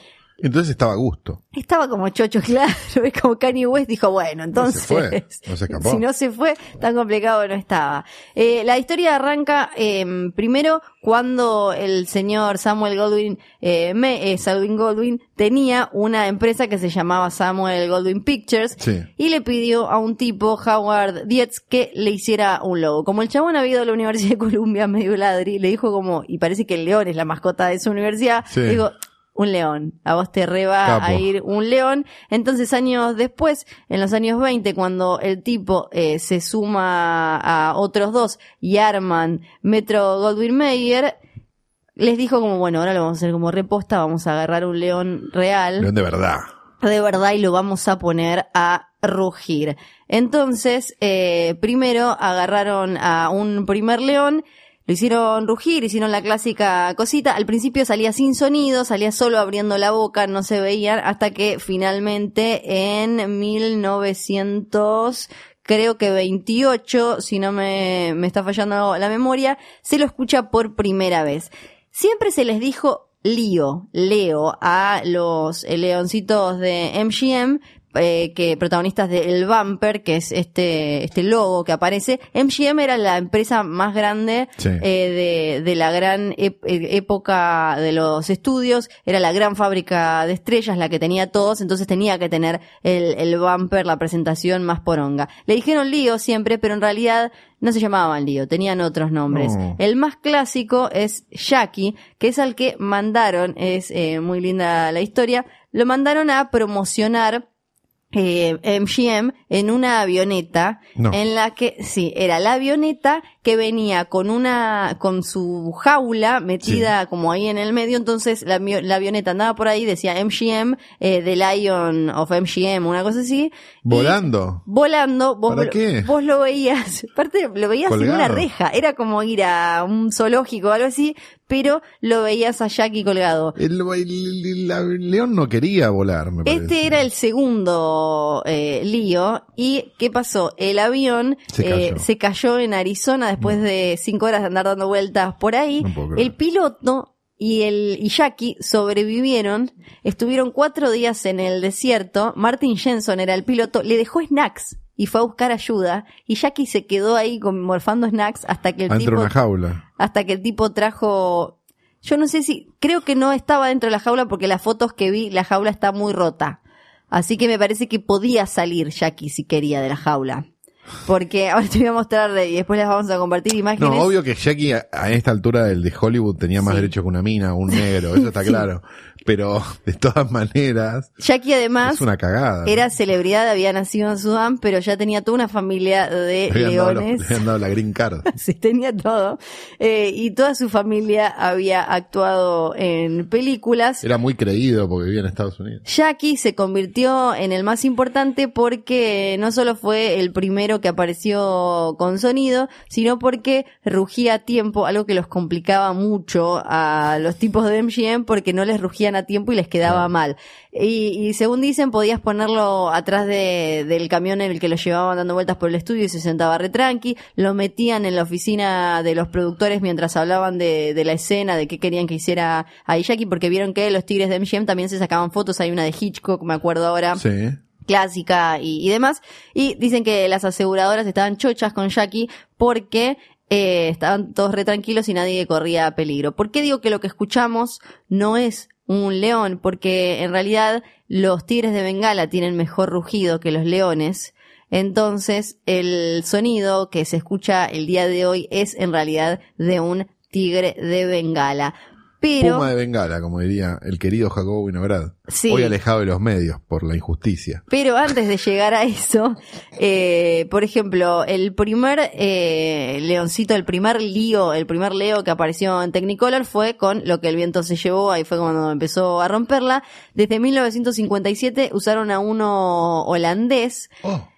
Entonces estaba a gusto. Estaba como chocho, claro, es como Kanye West dijo, bueno, entonces, fue, no se escapó. si no se fue, tan complicado no estaba. Eh, la historia arranca eh, primero cuando el señor Samuel Goldwyn, eh, me- eh, Samuel Goldwyn tenía una empresa que se llamaba Samuel Goldwyn Pictures Sí. y le pidió a un tipo, Howard Dietz, que le hiciera un logo. Como el chabón había ido a la Universidad de Columbia medio ladri, le dijo como, y parece que el león es la mascota de su universidad, Sí. digo, un león. A vos te reba Capo. a ir un león. Entonces, años después, en los años 20, cuando el tipo eh, se suma a otros dos y arman Metro Goldwyn Mayer, les dijo como, bueno, ahora lo vamos a hacer como reposta, vamos a agarrar un león real León de verdad. de verdad y lo vamos a poner a rugir. Entonces, eh, primero agarraron a un primer león, lo hicieron rugir, hicieron la clásica cosita. Al principio salía sin sonido, salía solo abriendo la boca, no se veían, hasta que finalmente en 1900 creo que 28, si no me, me está fallando la memoria, se lo escucha por primera vez. Siempre se les dijo lío, Leo, a los leoncitos de MGM, eh, que protagonistas del Bumper, que es este, este logo que aparece. MGM era la empresa más grande Sí. eh, de, de la gran ep- eh, época de los estudios, era la gran fábrica de estrellas, la que tenía todos, entonces tenía que tener el, el bumper, la presentación más poronga. Le dijeron lío siempre, pero en realidad no se llamaban lío, tenían otros nombres. No. El más clásico es Jackie, que es al que mandaron, es eh, muy linda la historia, lo mandaron a promocionar eh, MGM en una avioneta No. en la que sí era la avioneta que venía con una con su jaula metida como ahí en el medio entonces la, avio- la avioneta andaba por ahí decía MGM eh, The Lion of MGM una cosa así y Volando. volando vos, ¿Para qué? vos lo veías aparte lo veías en Colgado. una reja era como ir a un zoológico o algo así pero lo veías a Jackie colgado El, el- el- la- el león no quería volar, me parece. este era el segundo eh, lío. ¿Y qué pasó? El avión Se eh, cayó. se cayó en Arizona después de cinco horas de andar dando vueltas por ahí. No el piloto y el y Jackie sobrevivieron. Estuvieron cuatro días en el desierto. Martin Jensen era el piloto. Le dejó snacks y fue a buscar ayuda. Y Jackie se quedó ahí morfando snacks hasta que el tipo una jaula. hasta que el tipo trajo, yo no sé si, creo que no estaba dentro de la jaula porque las fotos que vi, la jaula está muy rota. Así que me parece que podía salir Jackie si quería de la jaula. Porque ahora te voy a mostrar y después les vamos a compartir imágenes. No, obvio que Jackie a, a esta altura del de Hollywood tenía más Sí. derecho que una mina, un negro, eso está claro. Pero de todas maneras, Jackie además es una cagada. ¿no? era celebridad, había nacido en Sudán, pero ya tenía toda una familia de Le dado leones. le habían dado la green card. Sí, tenía todo. Eh, y toda su familia había actuado en películas. Era muy creído porque vivía en Estados Unidos. Jackie se convirtió en el más importante porque no solo fue el primero que apareció con sonido, sino porque rugía a tiempo, algo que los complicaba mucho a los tipos de MGM porque no les a tiempo y les quedaba mal. Y, y según dicen, podías ponerlo atrás de- del camión en el que lo llevaban dando vueltas por el estudio y se sentaba re tranqui, lo metían en la oficina de los productores mientras hablaban de, de la escena, de qué querían que hiciera ahí Jackie, porque vieron que los tigres de MGM también se sacaban fotos, hay una de Hitchcock, me acuerdo ahora Sí. clásica y, y demás. Y dicen que las aseguradoras estaban chochas con Jackie porque eh, estaban todos re tranquilos y nadie corría peligro. ¿Por qué digo que lo que escuchamos no es un león? Porque en realidad los tigres de Bengala tienen mejor rugido que los leones. Entonces el sonido que se escucha el día de hoy es en realidad de un tigre de Bengala. Pero... Puma de Bengala, como diría el querido Jacobo Winograd. Sí. Hoy alejado de los medios por la injusticia. Pero antes de llegar a eso, eh, por ejemplo, el primer eh, leoncito, el primer lío, el primer leo que apareció en Technicolor fue con Lo que el viento se llevó, ahí fue cuando empezó a romperla. Desde 1957 usaron a uno holandés Oh,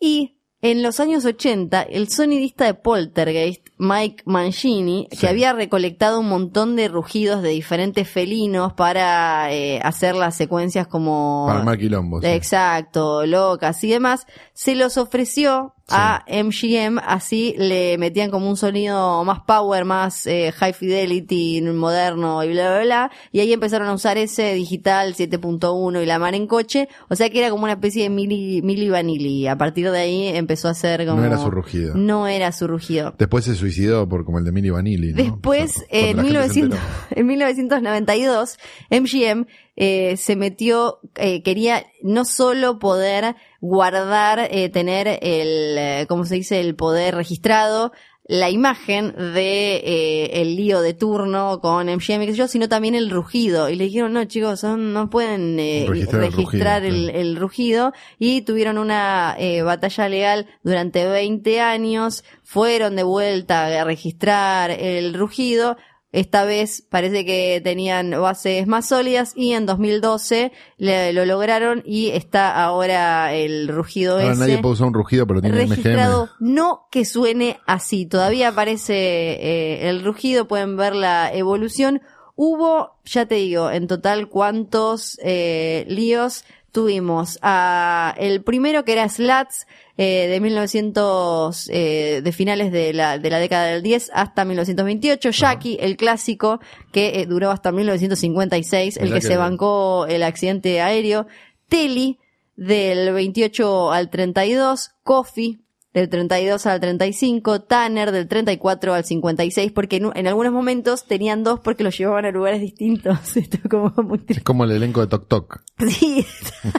y en los años 80, el sonidista de Poltergeist, Mike Mancini, Sí. que había recolectado un montón de rugidos de diferentes felinos para eh, hacer las secuencias como... para armar quilombo. sí. Exacto, locas y demás, se los ofreció Sí. a MGM, así le metían como un sonido más power, más eh, high fidelity, moderno y bla, bla, bla, y ahí empezaron a usar ese digital 7.1 y la mar en coche, o sea que era como una especie de mili, mili vanilli, a partir de ahí empezó a ser como... No era su rugido. No era su rugido. Después se suicidó por como el de Milli Vanilli. ¿no? Después, en, la gente se 1900 enteró. en 1992, MGM eh, se metió, eh, quería no solo poder guardar, eh, tener el, eh, ¿cómo se dice?, el poder registrado, la imagen de eh, el lío de turno con MGM, qué sé yo, sino también el rugido. Y le dijeron, no chicos, son- no pueden eh, Registrar el registrar rugido, el, el rugido y tuvieron una eh, batalla legal durante 20 años, fueron de vuelta a registrar el rugido, esta vez parece que tenían bases más sólidas y en 2012 le- lo lograron y está ahora el rugido Ahora ese nadie puede usar un rugido, pero tiene registrado, MGM. no que suene así. Todavía aparece eh, el rugido, pueden ver la evolución. Hubo, ya te digo, en total cuántos eh, líos tuvimos. a el primero que era Slats, eh, de 1900, eh, de finales de la, de la década del 10 hasta 1928. Jackie, el clásico, que eh, duró hasta 1956, el que que se bien. bancó el accidente aéreo. Telly, del 28 al 32, Coffee del 32 al 35, Tanner del 34 al 56, porque en, en algunos momentos tenían dos porque los llevaban a lugares distintos. Esto es como muy Es como el elenco de Tok Tok. Sí,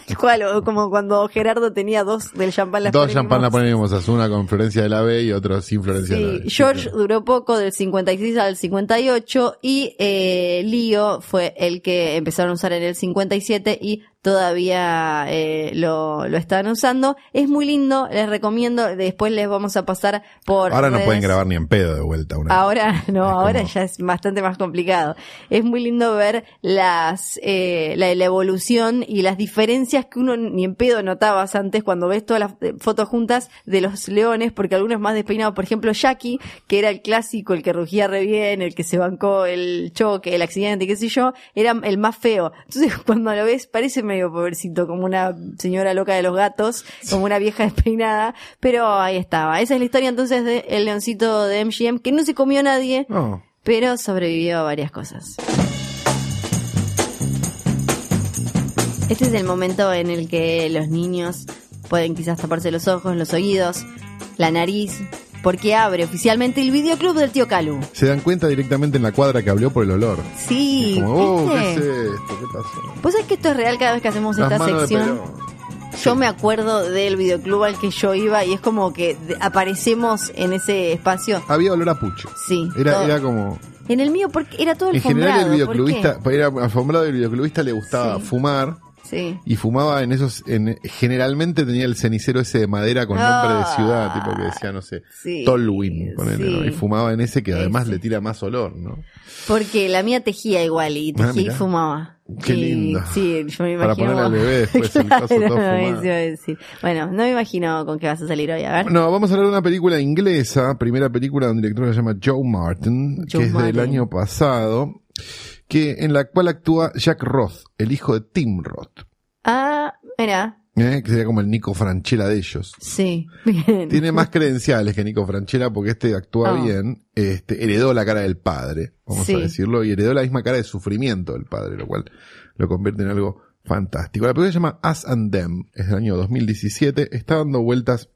tal cual, o como cuando Gerardo tenía dos del champán la Dos champán la ponemos, una con Florencia de la B y otro sin Florencia de la B. George claro. duró poco, del 56 al 58, y eh, Leo fue el que empezaron a usar en el 57 y todavía eh, lo, lo están usando. Es muy lindo, les recomiendo, después les vamos a pasar por... Ahora no pueden grabar ni en pedo de vuelta. Una. Ahora no, Es ahora como- ya es bastante más complicado. Es muy lindo ver las eh, la, la evolución y las diferencias que uno ni en pedo notabas antes cuando ves todas las eh, fotos juntas de los leones, porque algunos más despeinados, por ejemplo Jackie, que era el clásico, el que rugía re bien, el que se bancó el choque, el accidente, qué sé yo, era el más feo. Entonces cuando lo ves parece medio pobrecito, como una señora loca de los gatos, como una vieja despeinada, pero ahí estaba. Esa es la historia entonces de El Leoncito de MGM, que no se comió nadie, pero sobrevivió a varias cosas. Este es el momento en el que los niños pueden quizás taparse los ojos, los oídos, la nariz, porque abre oficialmente el videoclub del tío Calu. Se dan cuenta directamente en la cuadra que abrió por el olor. Sí, Como, oh, ¿qué es esto? ¿Qué pasó? ¿Vos sabés que esto es real cada vez que hacemos Las esta sección? Yo me acuerdo del videoclub al que yo iba y es como que aparecemos en ese espacio. Había olor a pucho. Sí. Era, todo- era como En el mío, porque era todo En general el alfombrado, videoclubista, era alfombrado y el videoclubista le gustaba Sí. fumar Sí. y fumaba en esos, en, generalmente tenía el cenicero ese de madera con nombre de ciudad, tipo que decía, no sé, Sí, Tolwyn, ponele, y fumaba en ese que además Ese. le tira más olor, ¿no? Porque la mía tejía igual y Ah, tejía y fumaba. Qué Y- lindo. Sí, yo me Para imagino. ponerle al bebé después el coso todo decir. Bueno, no me imagino con qué vas a salir hoy. A ver. No, vamos a hablar de una película inglesa, primera película de un director que se llama Joe Martin, Joe que es del año pasado, que en la cual actúa Jack Roth, el hijo de Tim Roth, Ah, mira. ¿eh? que sería como el Nico Franchella de ellos. Sí. Bien. Tiene más credenciales que Nico Franchella porque este actúa Ah. bien, este, heredó la cara del padre, vamos Sí. a decirlo, y heredó la misma cara de sufrimiento del padre, lo cual lo convierte en algo fantástico. La película se llama Us and Them, es del año 2017, está dando vueltas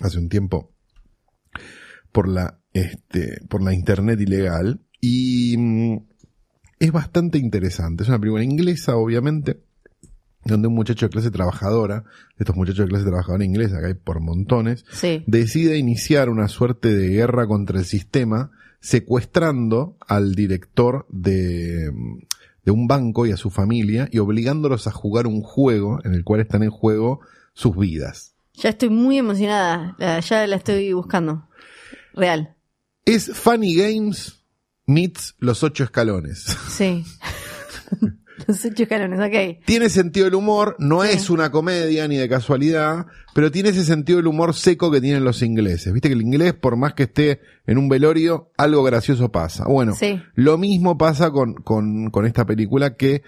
hace un tiempo por la, este, por la internet ilegal y mm, es bastante interesante. Es una película inglesa, obviamente, donde un muchacho de clase trabajadora, estos muchachos de clase trabajadora inglesa, que hay por montones, Sí. decide iniciar una suerte de guerra contra el sistema, secuestrando al director de, de un banco y a su familia y obligándolos a jugar un juego en el cual están en juego sus vidas. Ya estoy muy emocionada. Ya la estoy buscando. Real. Es Funny Games meets los ocho escalones. Sí. Los ocho escalones, ok. Tiene sentido del humor, no Sí. es una comedia ni de casualidad, pero tiene ese sentido del humor seco que tienen los ingleses. Viste que el inglés, por más que esté en un velorio, algo gracioso pasa. Bueno, Sí. lo mismo pasa con, con, con esta película que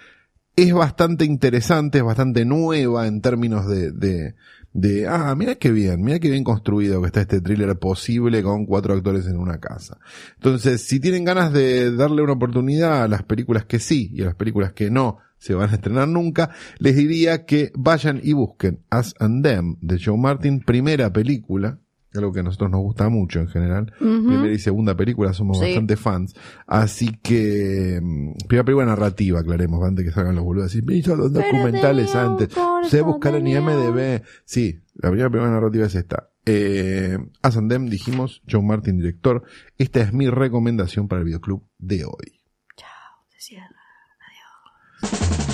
es bastante interesante, es bastante nueva en términos de, de, de ah, mira qué bien, mira qué bien construido que está este thriller posible con cuatro actores en una casa. Entonces, si tienen ganas de darle una oportunidad a las películas que sí y a las películas que no se van a estrenar nunca, les diría que vayan y busquen Us and Them de Joe Martin, primera película, algo que a nosotros nos gusta mucho en general. Primera y segunda película, somos Sí. bastante fans. Así que, mm, primera película narrativa, aclaremos, antes que salgan los boludos. Así, hizo los documentales antes. Se buscar en IMDB. Sí, la primera película narrativa es esta. Eh, Us and Them, dijimos, John Martin, director. Esta es mi recomendación para el videoclub de hoy. Se cierra. Adiós.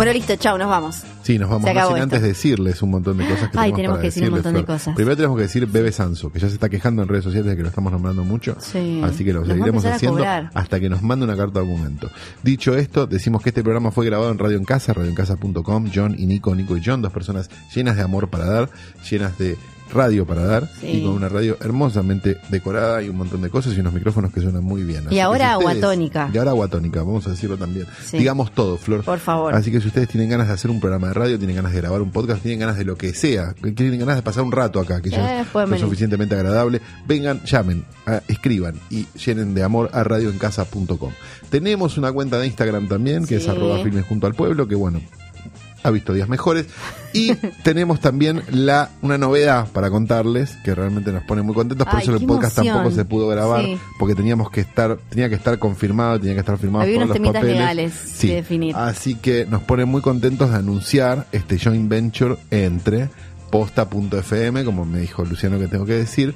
Bueno, listo, chao, nos vamos. Sí, nos vamos no sin esto. antes decirles un montón de cosas que Ay, tenemos, tenemos para que decir un montón de cosas. Primero tenemos que decir Bebe Sanso, que ya se está quejando en redes sociales de que lo estamos nombrando mucho. Sí. Así que lo Nos seguiremos haciendo hasta que nos mande una carta de documento. Dicho esto, decimos que este programa fue grabado en Radio en Casa, radioencasa.com, John y Nico, Nico y John, dos personas llenas de amor para dar, llenas de radio para dar, Sí. y con una radio hermosamente decorada y un montón de cosas y unos micrófonos que suenan muy bien. Así que ahora si ustedes- aguatónica. Y ahora aguatónica, vamos a decirlo también. Sí. Digamos todo, Flor. Por favor. Así que si ustedes tienen ganas de hacer un programa de radio, tienen ganas de grabar un podcast, tienen ganas de lo que sea, tienen ganas de pasar un rato acá, que ya Eh, es venir. suficientemente agradable, vengan, llamen, escriban y llenen de amor a radioencasa.com. Tenemos una cuenta de Instagram también, que es arroba filmes junto al pueblo, que bueno, ha visto días mejores. Y tenemos también la una novedad para contarles, que realmente nos pone muy contentos, por Ay, eso el podcast emoción. tampoco se pudo grabar, Sí. porque teníamos que estar, tenía que estar confirmado, tenía que estar firmado Había unos los temitas papeles. legales Sí. definir. Así que nos pone muy contentos de anunciar este joint venture entre posta.fm, como me dijo Luciano que tengo que decir,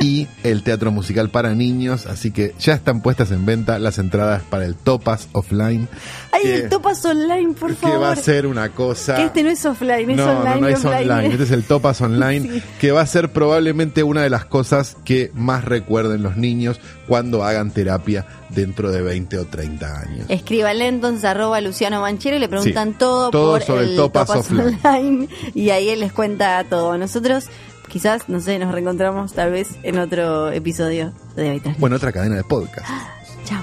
y el teatro musical para niños. Así que ya están puestas en venta las entradas para el Topas Offline. Ay, que- el Topas Online, por que favor. va a ser una cosa. Que este no es offline, es no, online. no, no es online. Este es el Topas Online, Sí. que va a ser probablemente una de las cosas que más recuerden los niños cuando hagan terapia dentro de 20 o 30 años. Escríbanle entonces arroba Luciano Manchero y le preguntan Sí. todo, Todo por sobre el el Topas Topas Offline. Online y ahí él les cuenta todo. Nosotros quizás, no sé, nos reencontramos tal vez en otro episodio de Habitat. Bueno, otra cadena de podcast. Chao.